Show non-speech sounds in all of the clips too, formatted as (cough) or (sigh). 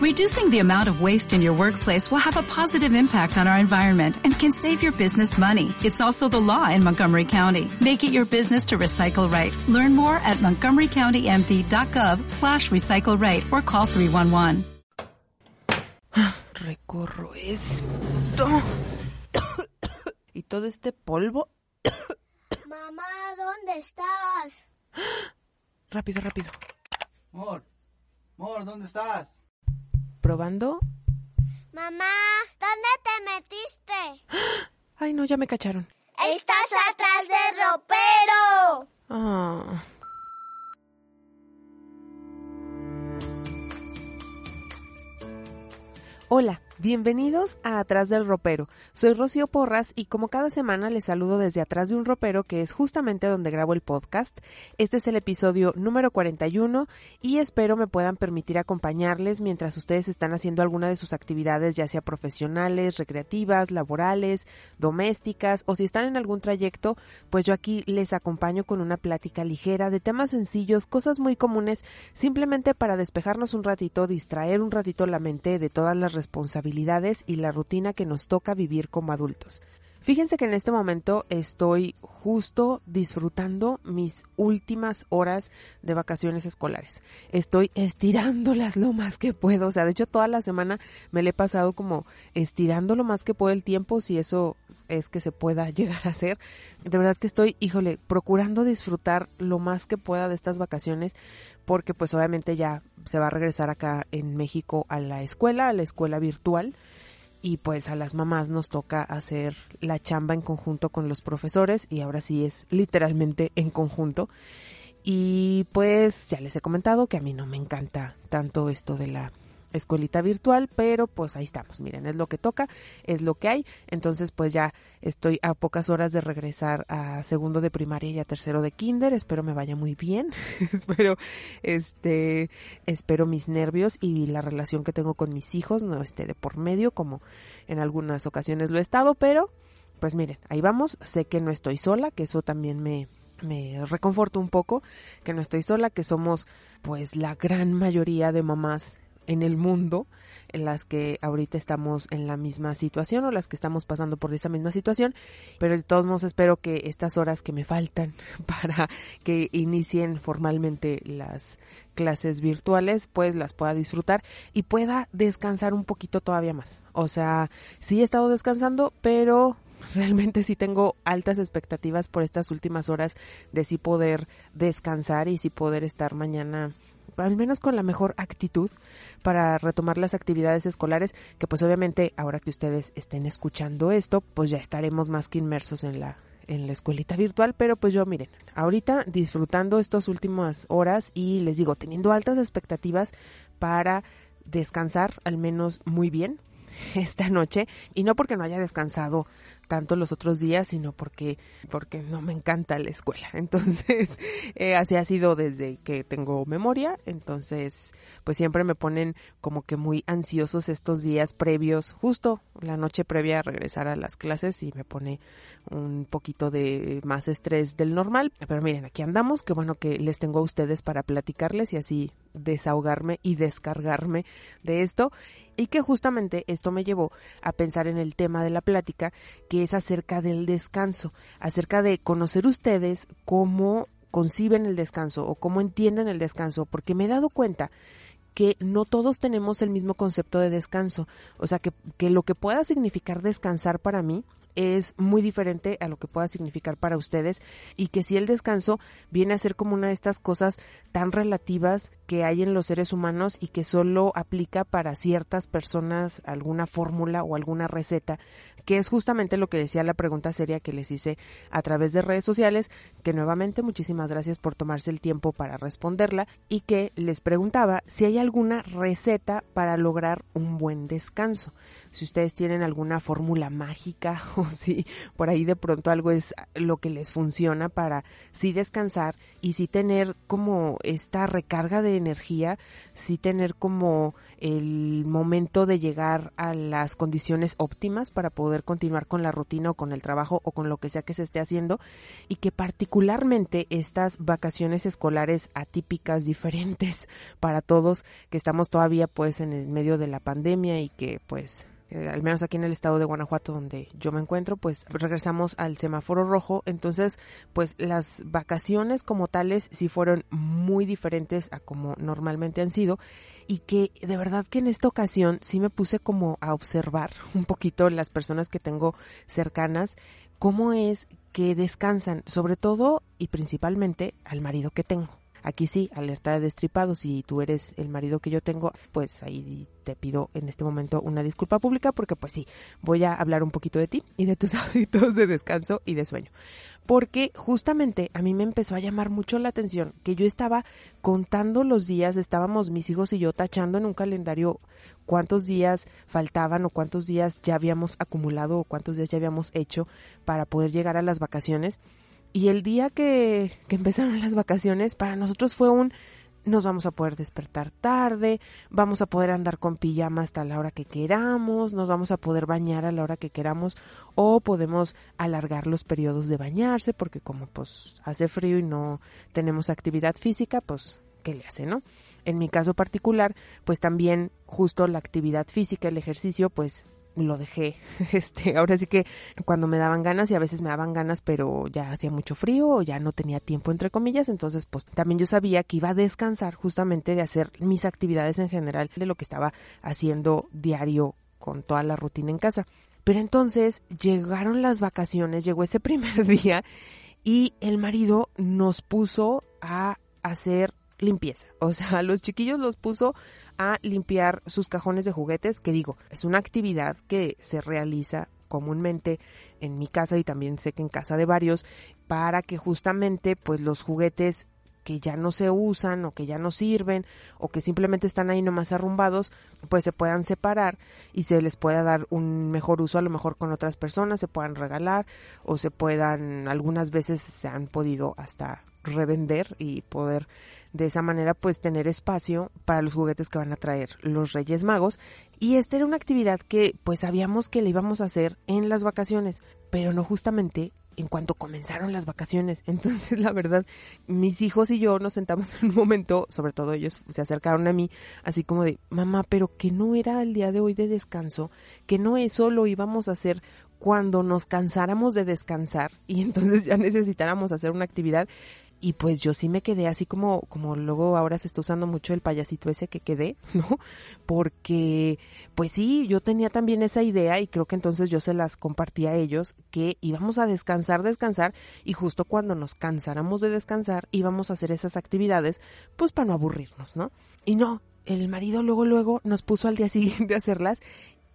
Reducing the amount of waste in your workplace will have a positive impact on our environment and can save your business money. It's also the law in Montgomery County. Make it your business to recycle right. Learn more at montgomerycountymd.gov slash recycle right or call 311. Recorro esto. y todo este polvo. (coughs) Mamá, ¿dónde estás? (gasps) Rápido, rápido. Mor, Mor, ¿dónde estás? Probando. Mamá, ¿dónde te metiste? (gasps) Ay, no, ya me cacharon. Estás atrás del ropero. Ah. Hola, bienvenidos a Atrás del Ropero. Soy Rocío Porras y como cada semana les saludo desde atrás de un ropero que es justamente donde grabo el podcast. Este es el episodio número 41 y espero me puedan permitir acompañarles mientras ustedes están haciendo alguna de sus actividades, ya sea profesionales, recreativas, laborales, domésticas o si están en algún trayecto, pues yo aquí les acompaño con una plática ligera de temas sencillos, cosas muy comunes, simplemente para despejarnos un ratito, distraer un ratito la mente de todas las responsabilidades y la rutina que nos toca vivir como adultos. Fíjense que en este momento estoy justo disfrutando mis últimas horas de vacaciones escolares. Estoy estirándolas lo más que puedo. O sea, de hecho toda la semana me le he pasado como estirando lo más que puedo el tiempo, si eso es que se pueda (laughs) llegar a hacer. De verdad que estoy, híjole, procurando disfrutar lo más que pueda de estas vacaciones porque pues obviamente ya se va a regresar acá en México a la escuela, a la escuela virtual y pues a las mamás nos toca hacer la chamba en conjunto con los profesores y ahora sí es literalmente en conjunto. Y pues ya les he comentado que a mí no me encanta tanto esto de la escuelita virtual, pero pues ahí estamos, miren, es lo que toca, es lo que hay, entonces pues ya estoy a pocas horas de regresar a segundo de primaria y a tercero de kinder, espero me vaya muy bien, (laughs) espero, este, espero mis nervios y la relación que tengo con mis hijos no esté de por medio como en algunas ocasiones lo he estado, pero pues miren, ahí vamos, sé que no estoy sola, que eso también me, me reconforto un poco, que no estoy sola, que somos pues la gran mayoría de mamás en el mundo en las que ahorita estamos en la misma situación o las que estamos pasando por esa misma situación, pero de todos modos espero que estas horas que me faltan (laughs) para que inicien formalmente las clases virtuales, pues las pueda disfrutar y pueda descansar un poquito todavía más. O sea, sí he estado descansando, pero (laughs) realmente sí tengo altas expectativas por estas últimas horas de sí poder descansar y sí poder estar mañana al menos con la mejor actitud para retomar las actividades escolares, que pues obviamente ahora que ustedes estén escuchando esto, pues ya estaremos más que inmersos en la en la escuelita virtual, pero pues yo miren, ahorita disfrutando estas últimas horas y les digo, teniendo altas expectativas para descansar al menos muy bien (laughs) esta noche y no porque no haya descansado tanto los otros días, sino porque, porque no me encanta la escuela. (laughs) Entonces, eh, así ha sido desde que tengo memoria. Entonces, pues siempre me ponen como que muy ansiosos estos días previos, justo la noche previa a regresar a las clases y me pone un poquito de más estrés del normal. Pero miren, aquí andamos, qué bueno que les tengo a ustedes para platicarles y así desahogarme y descargarme de esto y que justamente esto me llevó a pensar en el tema de la plática que es acerca del descanso, acerca de conocer ustedes cómo conciben el descanso o cómo entienden el descanso, porque me he dado cuenta que no todos tenemos el mismo concepto de descanso. O sea, que, que lo que pueda significar descansar para mí es muy diferente a lo que pueda significar para ustedes y que si el descanso viene a ser como una de estas cosas tan relativas que hay en los seres humanos y que solo aplica para ciertas personas alguna fórmula o alguna receta, que es justamente lo que decía la pregunta seria que les hice a través de redes sociales, que nuevamente muchísimas gracias por tomarse el tiempo para responderla y que les preguntaba si hay alguna receta para lograr un buen descanso si ustedes tienen alguna fórmula mágica (laughs) o si por ahí de pronto algo es lo que les funciona para sí descansar y sí tener como esta recarga de energía, sí tener como el momento de llegar a las condiciones óptimas para poder continuar con la rutina o con el trabajo o con lo que sea que se esté haciendo y que particularmente estas vacaciones escolares atípicas (laughs) diferentes para todos que estamos todavía pues en el medio de la pandemia y que pues eh, al menos aquí en el estado de Guanajuato donde yo me encuentro, pues regresamos al semáforo rojo. Entonces, pues las vacaciones como tales sí fueron muy diferentes a como normalmente han sido y que de verdad que en esta ocasión sí me puse como a observar (laughs) un poquito las personas que tengo cercanas, cómo es que descansan, sobre todo y principalmente al marido que tengo. Aquí sí, alerta de destripado, si tú eres el marido que yo tengo, pues ahí te pido en este momento una disculpa pública porque pues sí, voy a hablar un poquito de ti y de tus (laughs) hábitos de descanso y de sueño. Porque justamente a mí me empezó a llamar mucho la atención que yo estaba contando los días, estábamos mis hijos y yo tachando en un calendario cuántos días faltaban o cuántos días ya habíamos acumulado o cuántos días ya habíamos hecho para poder llegar a las vacaciones y el día que, que empezaron las vacaciones, para nosotros fue un nos vamos a poder despertar tarde, vamos a poder andar con pijama hasta la hora que queramos, nos vamos a poder bañar a la hora que queramos o podemos alargar los periodos de bañarse porque como pues hace frío y no tenemos actividad física, pues ¿qué le hace, no? En mi caso particular, pues también justo la actividad física, el ejercicio, pues lo dejé. (laughs) Este, ahora sí que cuando me daban ganas y a veces me daban ganas, pero ya hacía mucho frío o ya no tenía tiempo entre comillas, entonces pues también yo sabía que iba a descansar justamente de hacer mis actividades en general de lo que estaba haciendo diario con toda la rutina en casa. Pero entonces llegaron las vacaciones, llegó ese (laughs) primer día y el marido nos puso a hacer limpieza. (laughs) O sea, los chiquillos los puso a limpiar sus cajones de juguetes, que digo, es una actividad que se realiza comúnmente en mi casa y también sé que en casa de varios para que justamente pues los juguetes que ya no se usan o que ya no sirven o que simplemente están ahí nomás arrumbados, pues se puedan separar y se les pueda dar un mejor uso a lo mejor con otras personas, se puedan regalar o se puedan, algunas veces se han podido hasta revender y poder de esa manera pues tener espacio para los juguetes que van a traer los Reyes Magos y esta era una actividad que pues sabíamos que le íbamos a hacer en las vacaciones, pero no justamente en cuanto comenzaron las vacaciones. (laughs) Entonces, la verdad, mis hijos y yo nos sentamos en un momento, sobre todo ellos se acercaron a mí, así como de, mamá, pero que no era el día de hoy de descanso, que no eso lo íbamos a hacer cuando nos cansáramos de descansar y entonces ya necesitáramos hacer una actividad y pues yo sí me quedé así como, como luego ahora se está usando mucho el payasito ese que quedé, (laughs) ¿no? Porque, pues sí, yo tenía también esa idea y creo que entonces yo se las compartí a ellos que íbamos a descansar, descansar y justo cuando nos cansáramos de descansar íbamos a hacer esas actividades, pues para no aburrirnos, ¿no? Y no, el marido luego, luego nos puso al día siguiente (laughs) a hacerlas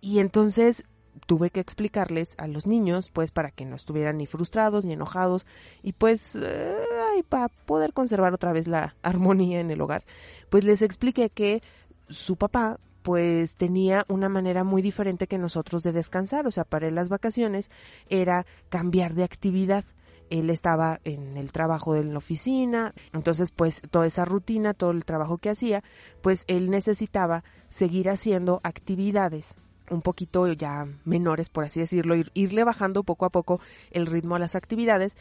y entonces tuve que explicarles a los niños, pues para que no estuvieran ni frustrados ni enojados y pues eh, para poder conservar otra vez la (laughs) armonía en el hogar, pues les expliqué que su papá pues tenía una manera muy diferente que nosotros de descansar, o sea, para él las vacaciones era cambiar de actividad. Él estaba en el trabajo de la oficina, entonces pues toda esa rutina, todo el trabajo que hacía, pues él necesitaba seguir haciendo actividades un poquito ya menores, por así decirlo, irle bajando poco a poco el ritmo a las actividades,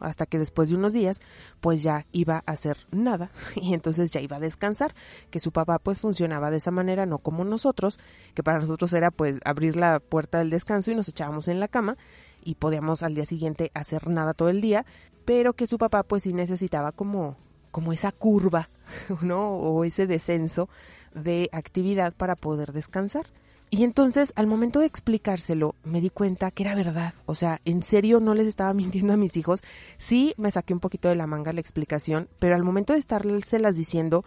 hasta que después de unos días, pues ya iba a hacer nada (laughs) y entonces ya iba a descansar, que su papá pues funcionaba de esa manera, no como nosotros, que para nosotros era pues abrir la puerta del descanso y nos echábamos en la cama y podíamos al día siguiente hacer nada todo el día, pero que su papá pues sí necesitaba como como esa curva, (laughs) ¿no? O ese descenso de actividad para poder descansar. Y entonces, al momento de explicárselo, me di cuenta que era verdad. O sea, en serio no les estaba (laughs) mintiendo a mis hijos. Sí, me saqué un poquito de la manga la explicación, pero al momento de las diciendo,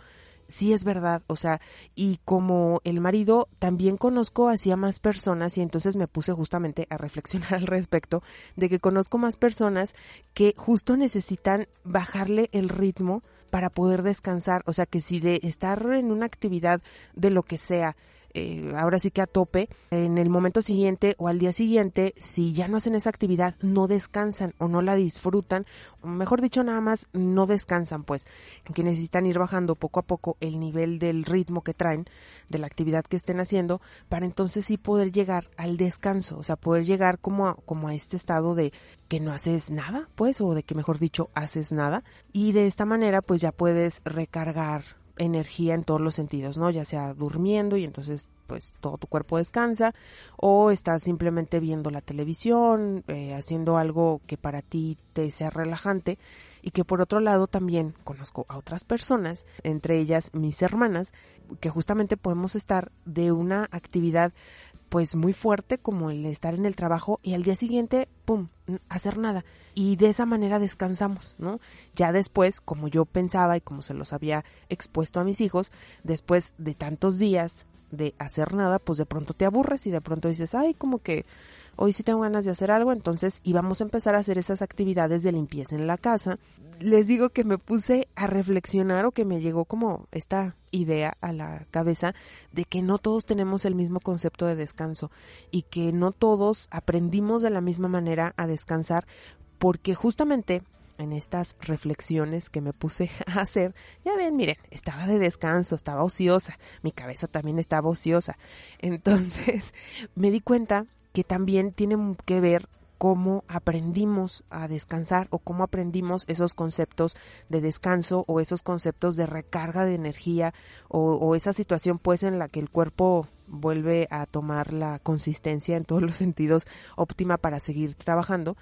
sí es verdad. O sea, y como el marido, también conozco hacia más personas y entonces me puse justamente a reflexionar (laughs) al respecto de que conozco más personas que justo necesitan bajarle el ritmo para poder descansar. O sea, que si de estar en una actividad de lo que sea, eh, ahora sí que a tope, en el momento siguiente o al día siguiente, si ya no hacen esa actividad, no descansan o no la disfrutan, o mejor dicho, nada más no descansan, pues, que necesitan ir bajando poco a poco el nivel del ritmo que traen, de la actividad que estén haciendo, para entonces sí poder llegar al descanso, o sea, poder llegar como a, como a este estado de que no haces nada, pues, o de que mejor dicho, haces nada, y de esta manera, pues ya puedes recargar energía en todos los sentidos, ¿no? Ya sea durmiendo y entonces pues todo tu cuerpo descansa o estás simplemente viendo la televisión, eh, haciendo algo que para ti te sea relajante y que por otro lado también conozco a otras personas, entre ellas mis hermanas, que justamente podemos estar de una actividad pues muy fuerte como el estar en el trabajo y al día siguiente, pum, hacer nada. Y de esa manera descansamos, ¿no? Ya después, como yo pensaba y como se los había expuesto a mis hijos, después de tantos días de hacer nada, pues de pronto te aburres y de pronto dices, ay, como que hoy sí tengo ganas de hacer algo, entonces íbamos a empezar a hacer esas actividades de limpieza en la casa. Les digo que me puse a reflexionar o que me llegó como esta idea a la cabeza de que no todos tenemos el mismo concepto de descanso y que no todos aprendimos de la misma manera a descansar porque justamente en estas reflexiones que me puse (laughs) a hacer, ya ven, miren, estaba de descanso, estaba ociosa, mi cabeza también estaba ociosa. Entonces (laughs) me di cuenta que también tiene que ver cómo aprendimos a descansar o cómo aprendimos esos conceptos de descanso o esos conceptos de recarga de energía o, o, esa situación pues en la que el cuerpo vuelve a tomar la consistencia en todos los sentidos óptima para seguir trabajando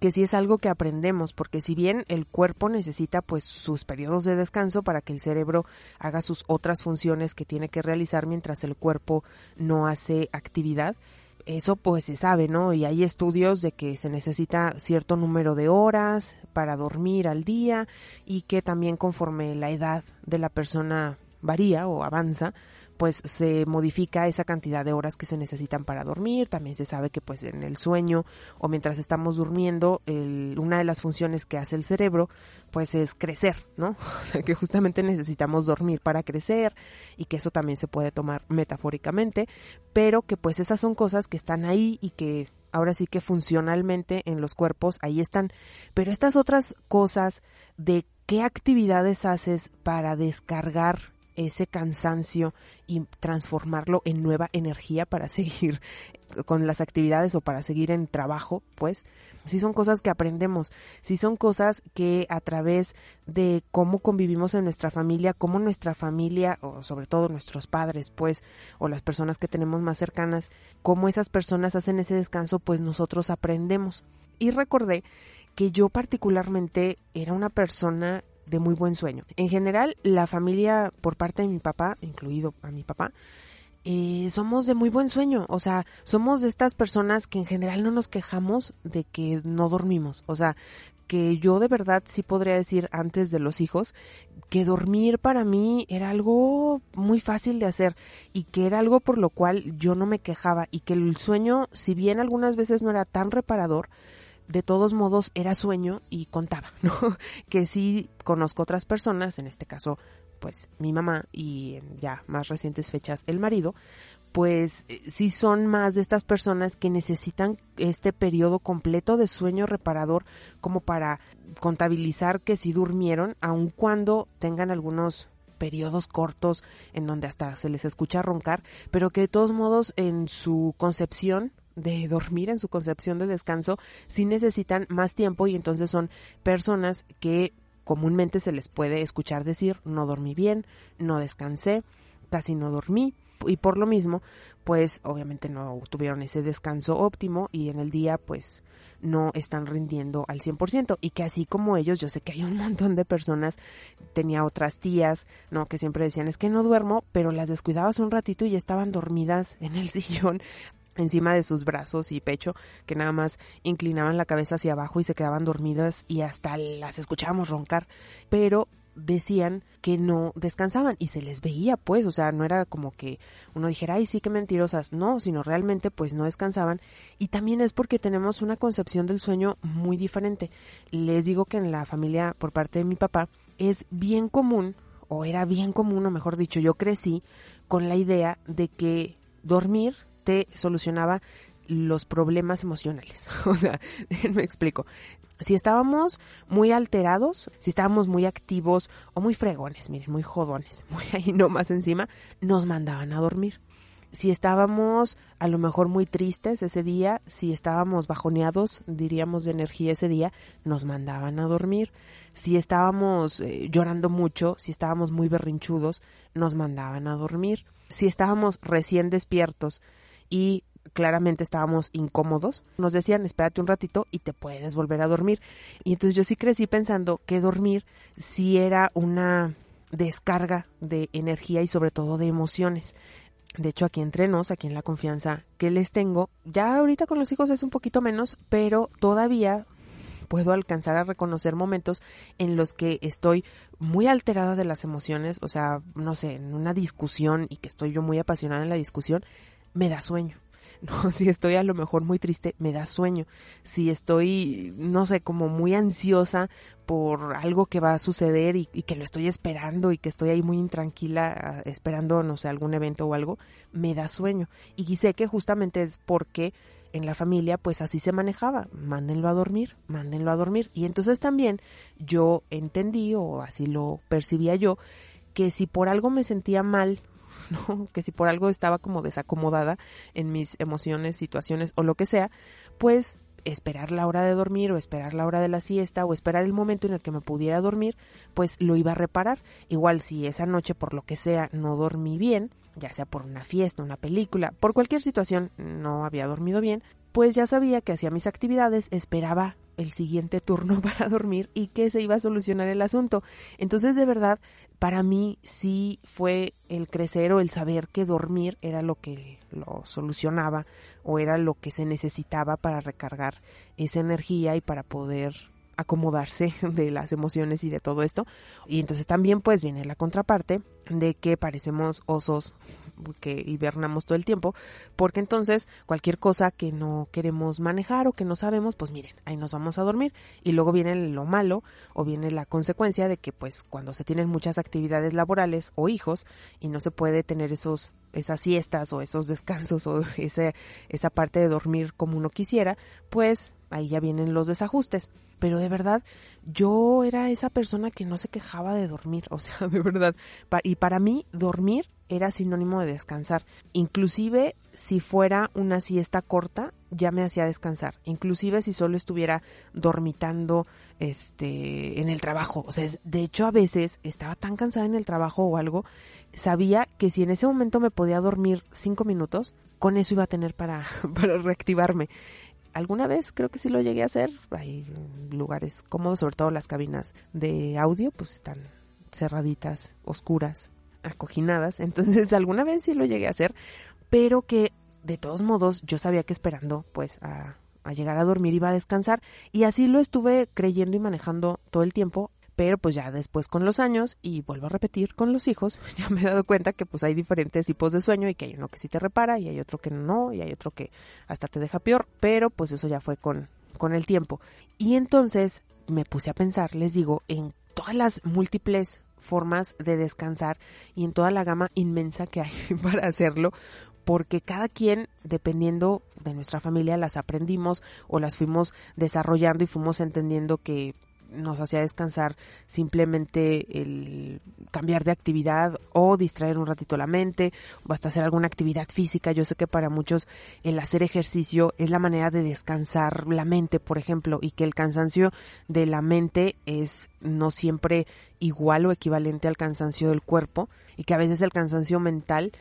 que sí es algo que aprendemos porque si bien el cuerpo necesita pues sus periodos de descanso para que el cerebro haga sus otras funciones que tiene que realizar mientras el cuerpo no hace actividad eso pues se sabe, ¿no? Y hay estudios de que se necesita cierto número de horas para dormir al día y que también conforme la edad de la persona varía o avanza, pues se modifica esa cantidad de horas que se necesitan para dormir. También se sabe que pues en el sueño o mientras estamos durmiendo, una de las funciones que hace el cerebro pues es crecer, ¿no? (laughs) O sea que justamente necesitamos dormir para crecer y que eso también se puede tomar metafóricamente, pero que pues esas son cosas que están ahí y que ahora sí que funcionalmente en los cuerpos ahí están. Pero estas otras cosas de qué actividades haces para descargar ese cansancio y transformarlo en nueva energía para (laughs) seguir con las actividades o para seguir en trabajo, pues, si son cosas que aprendemos, si son cosas que a través de cómo convivimos en nuestra familia, cómo nuestra familia, o sobre todo nuestros padres, pues, o las personas que tenemos más cercanas, cómo esas personas hacen ese descanso, pues nosotros aprendemos. Y recordé que yo particularmente era una persona de muy buen sueño. En general, la familia por parte de mi papá, incluido a mi papá, eh, somos de muy buen sueño. O sea, somos de estas personas que en general no nos quejamos de que no dormimos. O sea, que yo de verdad sí podría decir antes de los hijos que dormir para mí era algo muy fácil de hacer y que era algo por lo cual yo no me quejaba y que el sueño, si bien algunas veces no era tan reparador, de todos modos era sueño y contaba, (laughs) ¿no? Que sí conozco otras personas, en este caso, pues mi mamá y en ya más recientes fechas el marido, pues eh, sí son más de estas personas que necesitan este periodo completo de sueño reparador como para contabilizar que si durmieron, aun cuando tengan algunos periodos cortos en donde hasta se les escucha roncar, pero que de todos modos en su concepción de dormir en su concepción de descanso sí necesitan más tiempo y entonces son personas que comúnmente se les puede escuchar decir no dormí bien, no descansé, casi no dormí y por lo mismo pues obviamente no tuvieron ese descanso óptimo y en el día pues no están rindiendo al 100% y que así como ellos yo sé que hay un montón de personas tenía otras tías no que siempre decían es que no duermo pero las descuidabas un ratito y ya estaban dormidas en el (laughs) sillón encima de sus brazos y pecho, que nada más inclinaban la cabeza hacia abajo y se quedaban dormidas y hasta las escuchábamos roncar, pero decían que no descansaban y se les veía pues, o sea, no era como que uno dijera, ay, sí que mentirosas, no, sino realmente pues no descansaban. Y también es porque tenemos una concepción del sueño muy diferente. Les digo que en la familia por parte de mi papá es bien común, o era bien común, o mejor dicho, yo crecí con la idea de que dormir solucionaba los problemas emocionales. (laughs) O sea, (laughs) me explico. Si estábamos muy alterados, si estábamos muy activos o muy fregones, miren, muy jodones, (laughs) muy ahí nomás encima, nos mandaban a dormir. Si estábamos a lo mejor muy tristes ese día, si estábamos bajoneados, diríamos de energía ese día, nos mandaban a dormir. Si estábamos eh, llorando mucho, si estábamos muy berrinchudos, nos mandaban a dormir. Si estábamos recién despiertos y claramente estábamos incómodos, nos decían espérate un ratito y te puedes volver a dormir. Y entonces yo sí crecí pensando que dormir sí era una descarga de energía y sobre todo de emociones. De hecho, aquí entre nos, aquí en la confianza que les tengo, ya ahorita con los hijos es un poquito menos, pero todavía puedo alcanzar a reconocer momentos en los que estoy muy alterada de las emociones, o sea, no sé, en una discusión y que estoy yo muy apasionada en la discusión, me da sueño. (laughs) No, si estoy a lo mejor muy triste, me da sueño. Si estoy, no sé, como muy ansiosa por algo que va a suceder y, que lo estoy esperando y que estoy ahí muy intranquila ah, esperando, no sé, algún evento o algo, me da sueño. Y sé que justamente es porque en la familia pues así se manejaba, mándenlo a dormir, mándenlo a dormir. Y entonces también yo entendí o así lo percibía yo, que si por algo me sentía mal (laughs) ¿no? Que si por algo estaba como desacomodada en mis emociones, situaciones o lo que sea, pues esperar la hora de dormir o esperar la hora de la siesta o esperar el momento en el que me pudiera dormir, pues lo iba a reparar. Igual si esa noche por lo que sea no dormí bien, ya sea por una fiesta, una película, por cualquier situación no había dormido bien, pues ya sabía que hacía mis actividades, esperaba el siguiente turno (laughs) para dormir y que se iba a solucionar el asunto. Entonces, de verdad, para mí sí fue el crecer o el saber que dormir era lo que lo solucionaba o era lo que se necesitaba para recargar esa energía y para poder acomodarse (laughs) de las emociones y de todo esto. Y entonces también pues viene la contraparte de que parecemos osos que hibernamos todo el tiempo, porque entonces cualquier cosa que no queremos manejar o que no sabemos, pues miren, ahí nos vamos a dormir y luego viene lo malo o viene la consecuencia de que pues cuando se tienen muchas actividades laborales o hijos y no se puede tener esos esas siestas o esos descansos o (laughs) ese, esa parte de dormir como uno quisiera, pues ahí ya vienen los desajustes. Pero de verdad, yo era esa persona que no se quejaba de dormir, (laughs) o sea, de verdad. Y para mí, dormir era sinónimo de descansar. Inclusive si fuera una siesta corta, ya me hacía descansar. Inclusive si solo estuviera dormitando este en el trabajo. O sea, de hecho a veces estaba tan cansada en el trabajo o algo, sabía que si en ese momento me podía dormir cinco minutos, con eso iba a tener para, (laughs) para reactivarme. Alguna vez creo que sí lo llegué a hacer. Hay lugares cómodos, sobre todo las cabinas de audio, pues están cerraditas, oscuras, acoginadas. Entonces alguna vez sí lo llegué a hacer, pero que de todos modos yo sabía que esperando pues a, a llegar a dormir iba a descansar y así lo estuve creyendo y manejando todo el tiempo pero pues ya después con los años y vuelvo a repetir con los hijos, (laughs) ya me he dado cuenta que pues hay diferentes tipos de sueño y que hay uno que sí te repara y hay otro que no y hay otro que hasta te deja peor, pero pues eso ya fue con, con el tiempo. Y entonces me puse a pensar, les digo, en todas las múltiples formas de descansar y en toda la gama inmensa que hay (laughs) para hacerlo, porque cada quien, dependiendo de nuestra familia, las aprendimos o las fuimos desarrollando y fuimos entendiendo que nos hacía descansar simplemente el cambiar de actividad o distraer un ratito la mente o hasta hacer alguna actividad física. Yo sé que para muchos el hacer ejercicio es la manera de descansar la mente, por ejemplo, y que el cansancio de la mente es no siempre igual o equivalente al cansancio del cuerpo y que a veces el cansancio mental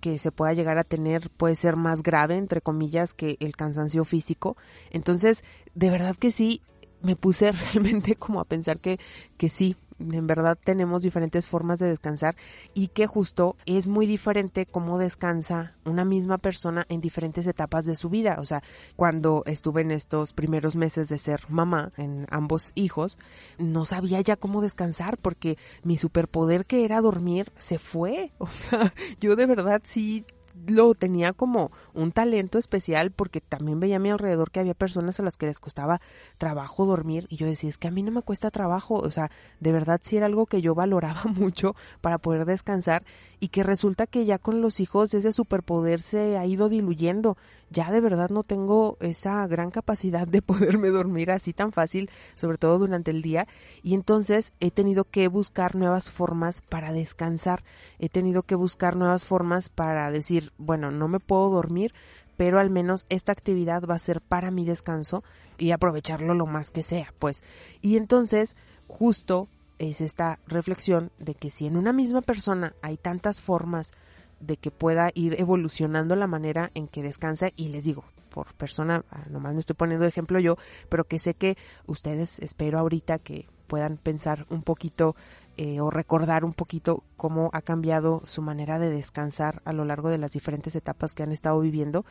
que se pueda llegar a tener puede ser más grave, entre comillas, que el cansancio físico. Entonces, de verdad que sí, me puse (laughs) realmente como a pensar que, que sí, en verdad tenemos diferentes formas de descansar y que justo es muy diferente cómo descansa una misma persona en diferentes etapas de su vida. O sea, cuando estuve en estos primeros meses de ser mamá en ambos hijos, no sabía ya cómo descansar porque mi superpoder que era dormir se fue. (laughs) O sea, yo de verdad sí lo tenía como un talento especial porque también veía a mi alrededor que había personas a las que les costaba trabajo dormir y yo decía, es que a mí no me cuesta trabajo, o sea, de verdad sí era algo que yo valoraba (laughs) mucho para poder descansar y que resulta que ya con los hijos ese superpoder se ha ido diluyendo. Ya de verdad no tengo esa gran capacidad de poderme dormir así tan fácil, sobre todo durante el día, y entonces he tenido que buscar nuevas formas para descansar, he tenido que buscar nuevas formas para decir, bueno, no me puedo dormir, pero al menos esta actividad va a ser para mi descanso y aprovecharlo lo más que sea, pues. Y entonces, justo es esta reflexión de que si en una misma persona hay tantas formas de que pueda ir evolucionando la manera en que descansa y les digo, por persona, ah, nomás me estoy poniendo ejemplo yo, pero que sé que ustedes espero ahorita que puedan pensar un poquito eh, o recordar un poquito cómo ha cambiado su manera de descansar a lo largo de las diferentes etapas que han estado viviendo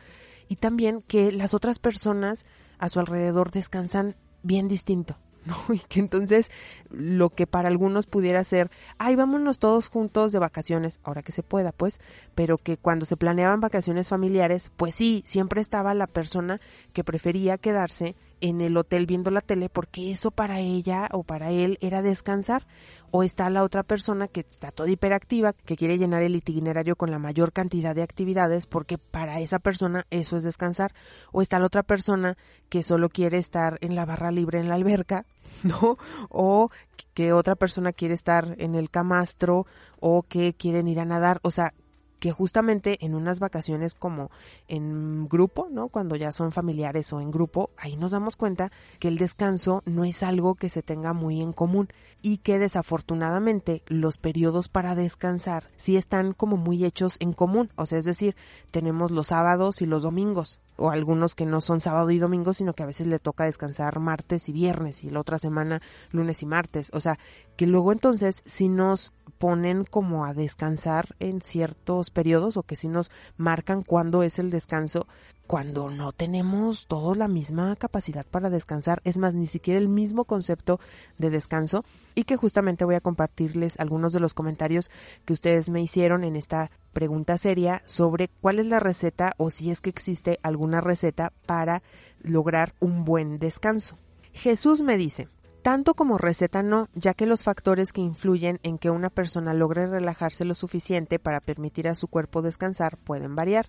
y también que las otras personas a su alrededor descansan bien distinto. (laughs) ¿no? Y que entonces lo que para algunos pudiera ser, ay, vámonos todos juntos de vacaciones, ahora que se pueda, pues, pero que cuando se planeaban vacaciones familiares, pues sí, siempre estaba la persona que prefería quedarse en el hotel viendo la tele porque eso para ella o para él era descansar. O está la otra persona que está toda hiperactiva, que quiere llenar el itinerario con la mayor cantidad de actividades porque para esa persona eso es descansar. O está la otra persona que solo quiere estar en la barra libre en la alberca, (laughs) ¿no? O que otra persona quiere estar en el camastro o que quieren ir a nadar. O sea, que justamente en unas vacaciones como en grupo, ¿no? Cuando ya son familiares o en grupo, ahí nos damos cuenta que el descanso no es algo que se tenga muy en común y que desafortunadamente los periodos para descansar sí están como muy hechos en común, o sea, es decir, tenemos los sábados y los domingos, o algunos que no son sábado y domingo, sino que a veces le toca descansar martes y viernes y la otra semana lunes y martes. O sea, que luego entonces si nos ponen como a descansar en ciertos periodos o que si nos marcan cuándo es el descanso, cuando no tenemos todos la misma capacidad para descansar, es más, ni siquiera el mismo concepto de descanso y que justamente voy a compartirles algunos de los comentarios que ustedes me hicieron en esta pregunta seria sobre cuál es la receta o si es que existe alguna receta para lograr un buen descanso. Jesús me dice, tanto como receta no, ya que los factores que influyen en que una persona logre relajarse lo suficiente para permitir a su cuerpo descansar pueden variar.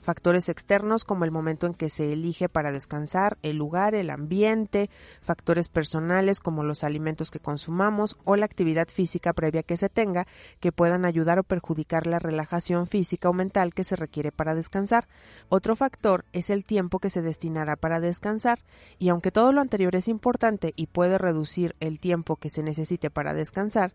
Factores externos como el momento en que se elige para descansar, el lugar, el ambiente, factores personales como los alimentos que consumamos o la actividad física previa que se tenga que puedan ayudar o perjudicar la relajación física o mental que se requiere para descansar. Otro factor es el tiempo que se destinará para descansar y aunque todo lo anterior es importante y puede reducir el tiempo que se necesite para descansar,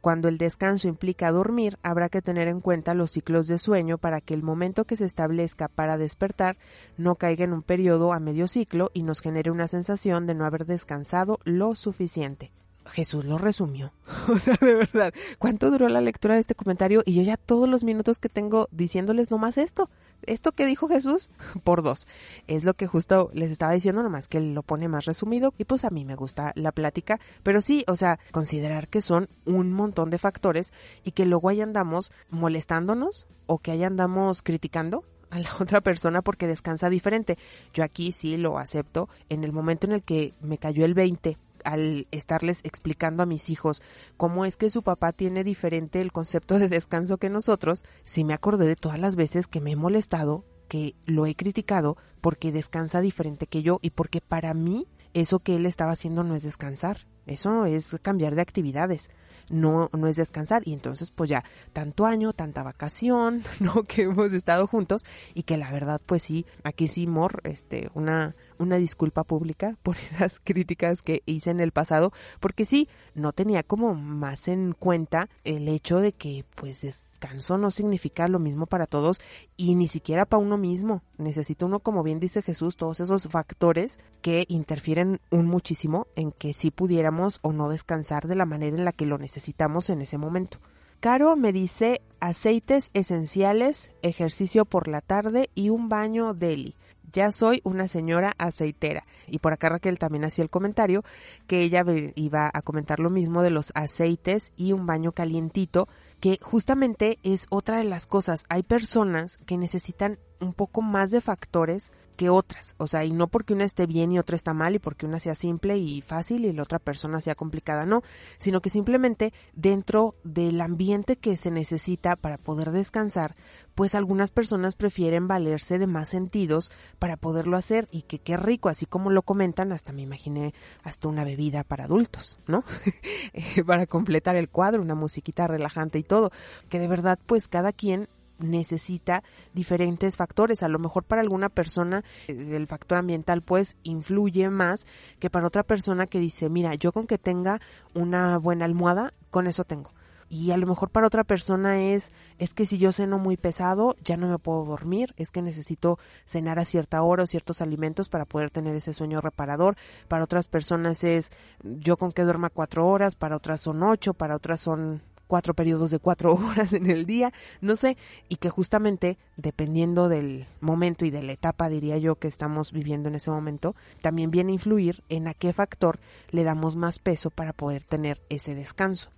cuando el descanso implica dormir, habrá que tener en cuenta los ciclos de sueño para que el momento que se establezca para despertar no caiga en un periodo a medio ciclo y nos genere una sensación de no haber descansado lo suficiente. Jesús lo resumió. (laughs) O sea, de verdad, ¿cuánto duró la lectura de este comentario? Y yo ya todos los minutos que tengo diciéndoles nomás esto. Esto que dijo Jesús, (laughs) por dos. Es lo que justo les estaba diciendo, nomás que lo pone más resumido. Y pues a mí me gusta la plática. Pero sí, o sea, considerar que son un montón de factores y que luego ahí andamos molestándonos o que ahí andamos criticando a la (laughs) otra persona porque descansa diferente. Yo aquí sí lo acepto. En el momento en el que me cayó el 20 al estarles explicando a mis hijos cómo es que su papá tiene diferente el concepto de descanso que nosotros, sí me acordé de todas las veces que me he molestado, que lo he criticado porque descansa diferente que yo y porque para mí eso que él estaba haciendo no es descansar, eso es cambiar de actividades no, no es descansar. Y entonces, pues ya, tanto año, tanta vacación, (laughs) ¿no? Que hemos estado juntos y que la verdad, pues sí, aquí sí, Mor, este, una, una disculpa pública (laughs) por esas críticas que hice en el pasado, porque sí, no tenía como más en cuenta el hecho de que, pues, descanso no significa lo mismo para todos y ni siquiera para uno mismo. Necesita uno, como bien dice Jesús, todos esos factores que interfieren un muchísimo en que sí pudiéramos o no descansar de la manera en la que lo necesitamos en ese momento. Caro me dice aceites esenciales, ejercicio por la tarde y un baño deli. Ya soy una señora aceitera. Y por acá Raquel también hacía el comentario que ella iba a comentar lo mismo de los aceites y un baño calientito que justamente es otra de las cosas. Hay personas que necesitan un poco más de factores que otras. O sea, y no porque una esté bien y otra está mal y porque una sea simple y fácil y la otra persona sea complicada, no, sino que simplemente dentro del ambiente que se necesita para poder descansar, pues algunas personas prefieren valerse de más sentidos para poderlo hacer y que qué rico, así como lo comentan, hasta me imaginé hasta una bebida para adultos, ¿no? (laughs) para completar el cuadro, una musiquita relajante y todo, que de verdad pues cada quien necesita diferentes factores. A lo mejor para alguna persona eh, el factor ambiental pues influye más que para otra persona que dice, mira, yo con que tenga una buena almohada, con eso tengo. Y a lo mejor para otra persona es, es que si yo ceno muy pesado, ya no me puedo dormir, es que necesito cenar a cierta hora o ciertos alimentos para poder tener ese sueño reparador. Para otras personas es, yo con que duerma cuatro horas, para otras son ocho, para otras son cuatro periodos de cuatro (laughs) horas en el día, no sé, y que justamente dependiendo del momento y de la etapa, diría yo, que estamos viviendo en ese momento, también viene a influir en a qué factor le damos más peso para poder tener ese descanso.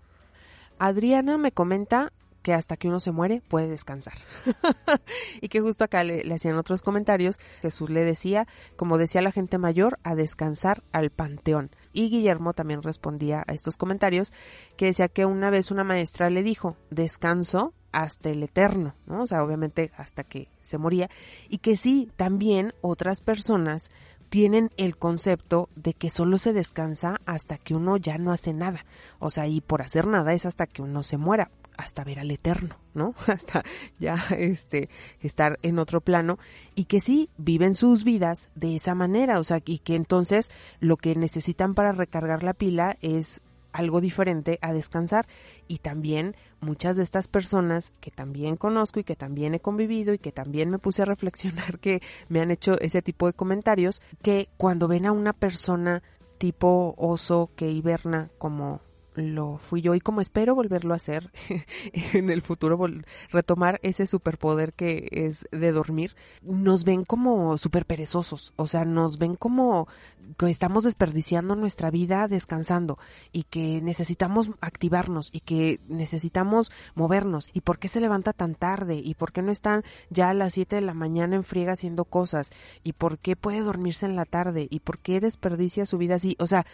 Adriana me comenta que hasta que uno se muere puede descansar. (laughs) y que justo acá le, hacían otros comentarios, Jesús le decía, como decía la gente mayor, a descansar al panteón. Y Guillermo también respondía a estos comentarios, que decía que una vez una maestra le dijo, descanso hasta el eterno, ¿no? O sea, obviamente hasta que se moría. Y que sí, también otras personas tienen el concepto de que solo se descansa hasta que uno ya no hace nada. O sea, y por hacer nada es hasta que uno se muera hasta ver al eterno, ¿no? (laughs) Hasta ya este estar en otro plano y que sí viven sus vidas de esa manera, o sea, y que entonces lo que necesitan para recargar la pila es algo diferente a descansar. Y también muchas de estas personas que también conozco y que también he convivido y que también me puse a reflexionar que me han hecho ese tipo de comentarios que cuando ven a una persona tipo oso que hiberna como lo fui yo y como espero volverlo a hacer (laughs) en el futuro, retomar ese superpoder que es de dormir, nos ven como súper perezosos, o sea, nos ven como que estamos desperdiciando nuestra vida descansando y que necesitamos activarnos y que necesitamos movernos. Y por qué se levanta tan tarde y por qué no están ya a las 7 de la mañana en friega haciendo cosas y por qué puede dormirse en la tarde y por qué desperdicia su vida así, o sea,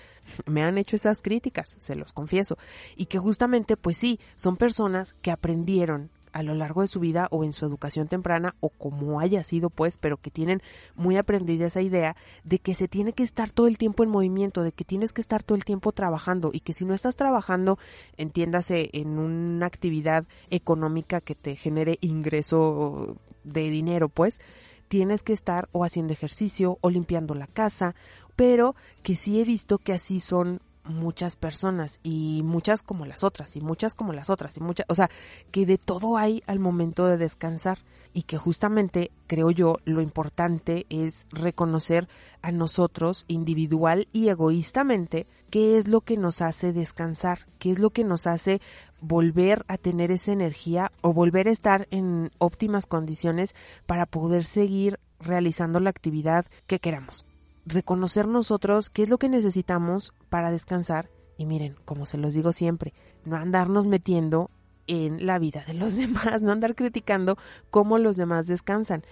me han hecho esas críticas, se los confío eso. Y que justamente, pues sí, son personas que aprendieron a lo largo de su vida o en su educación temprana o como haya sido pues, pero que tienen muy aprendida esa idea de que se tiene que estar todo el tiempo en movimiento, de que tienes que estar todo el tiempo trabajando y que si no estás trabajando, entiéndase en una actividad económica que te genere ingreso de dinero pues, tienes que estar o haciendo ejercicio o limpiando la casa, pero que sí he visto que así son muchas personas y muchas como las otras y muchas como las otras y muchas, o sea, que de todo hay al momento de descansar. Y que justamente creo yo lo importante es reconocer a nosotros individual y egoístamente qué es lo que nos hace descansar, qué es lo que nos hace volver a tener esa energía o volver a estar en óptimas condiciones para poder seguir realizando la actividad que queramos reconocer nosotros qué es lo que necesitamos para descansar y miren, como se los digo siempre, no andarnos metiendo en la vida de los (laughs) demás, no andar criticando cómo los demás descansan.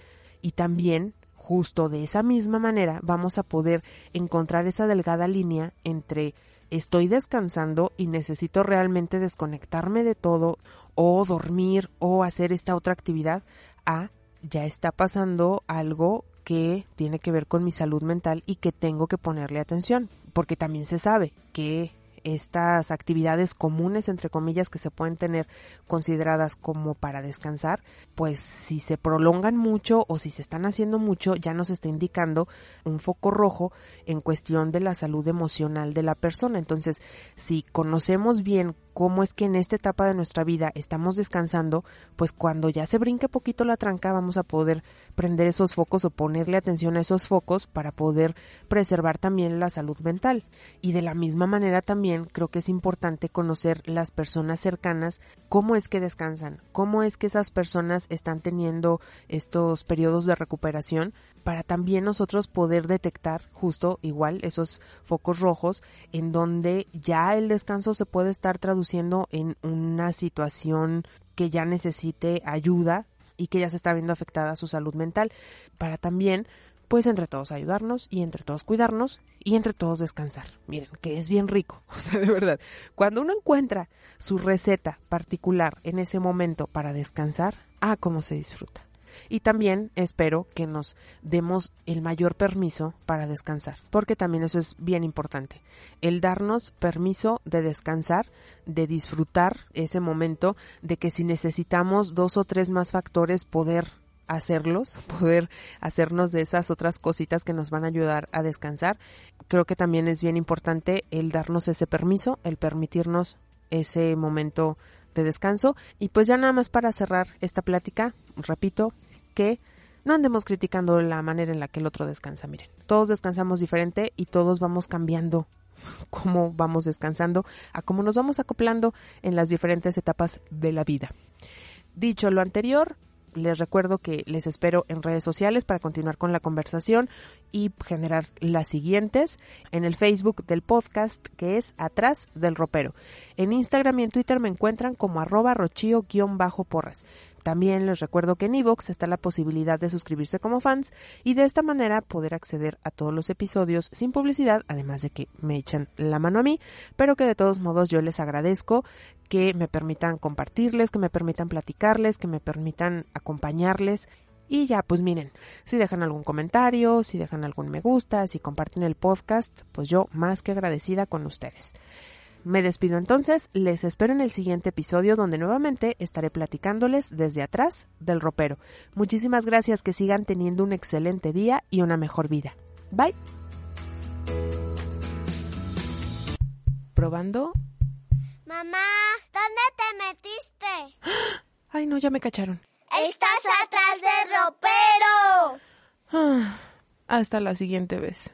Y también, justo de esa misma manera, vamos a poder encontrar esa delgada línea entre estoy descansando y necesito realmente desconectarme de todo o dormir o hacer esta otra actividad a ya está pasando algo que tiene que ver con mi salud mental y que tengo que ponerle atención, porque también se sabe que estas actividades comunes, entre comillas, que se pueden tener consideradas como para descansar, pues si se prolongan mucho o si se están haciendo mucho, ya nos está indicando un foco rojo en cuestión de la salud emocional de la persona. Entonces, si conocemos bien cómo es que en esta etapa de nuestra vida estamos descansando, pues cuando ya se brinque poquito la tranca vamos a poder prender esos focos o ponerle atención a esos focos para poder preservar también la salud mental. Y de la misma manera también creo que es importante conocer las personas cercanas, cómo es que descansan, cómo es que esas personas están teniendo estos periodos de recuperación para también nosotros poder detectar justo igual esos focos rojos en donde ya el descanso se puede estar traduciendo en una situación que ya necesite ayuda y que ya se está viendo afectada su salud mental, para también, pues entre todos ayudarnos y entre todos cuidarnos y entre todos descansar. Miren, que es bien rico, (laughs) o sea, de verdad, cuando uno encuentra su receta particular en ese momento para descansar, ah, cómo se disfruta y también espero que nos demos el mayor permiso para descansar, porque también eso es bien importante, el darnos permiso de descansar, de disfrutar ese momento, de que si necesitamos dos o tres más factores poder hacerlos, (laughs) poder hacernos de esas otras cositas que nos van a ayudar a descansar. Creo que también es bien importante el darnos ese permiso, el permitirnos ese momento de descanso. Y pues ya nada más para cerrar esta plática, repito que no andemos criticando la manera en la que el otro descansa. Miren, todos descansamos diferente y todos vamos cambiando (laughs) cómo vamos descansando, a cómo nos vamos acoplando en las diferentes etapas de la vida. Dicho lo anterior, les recuerdo que les espero en redes sociales para continuar con la conversación y generar las siguientes en el Facebook del podcast que es Atrás del Ropero. En Instagram y en Twitter me encuentran como arroba rochío-porras. También les recuerdo que en iVoox está la posibilidad de suscribirse como fans y de esta manera poder acceder a todos los episodios sin publicidad, además de que me echan la mano a mí, pero que de todos modos yo les agradezco que me permitan compartirles, que me permitan platicarles, que me permitan acompañarles. Y ya, pues miren, si dejan algún comentario, si dejan algún me gusta, si comparten el podcast, pues yo más que agradecida con ustedes. Me despido entonces, les espero en el siguiente episodio donde nuevamente estaré platicándoles desde atrás del ropero. Muchísimas gracias, que sigan teniendo un excelente día y una mejor vida. Bye. Probando. Mamá, ¿dónde te metiste? (gasps) Ay, no, ya me cacharon. Estás atrás del ropero. Ah, hasta la siguiente vez.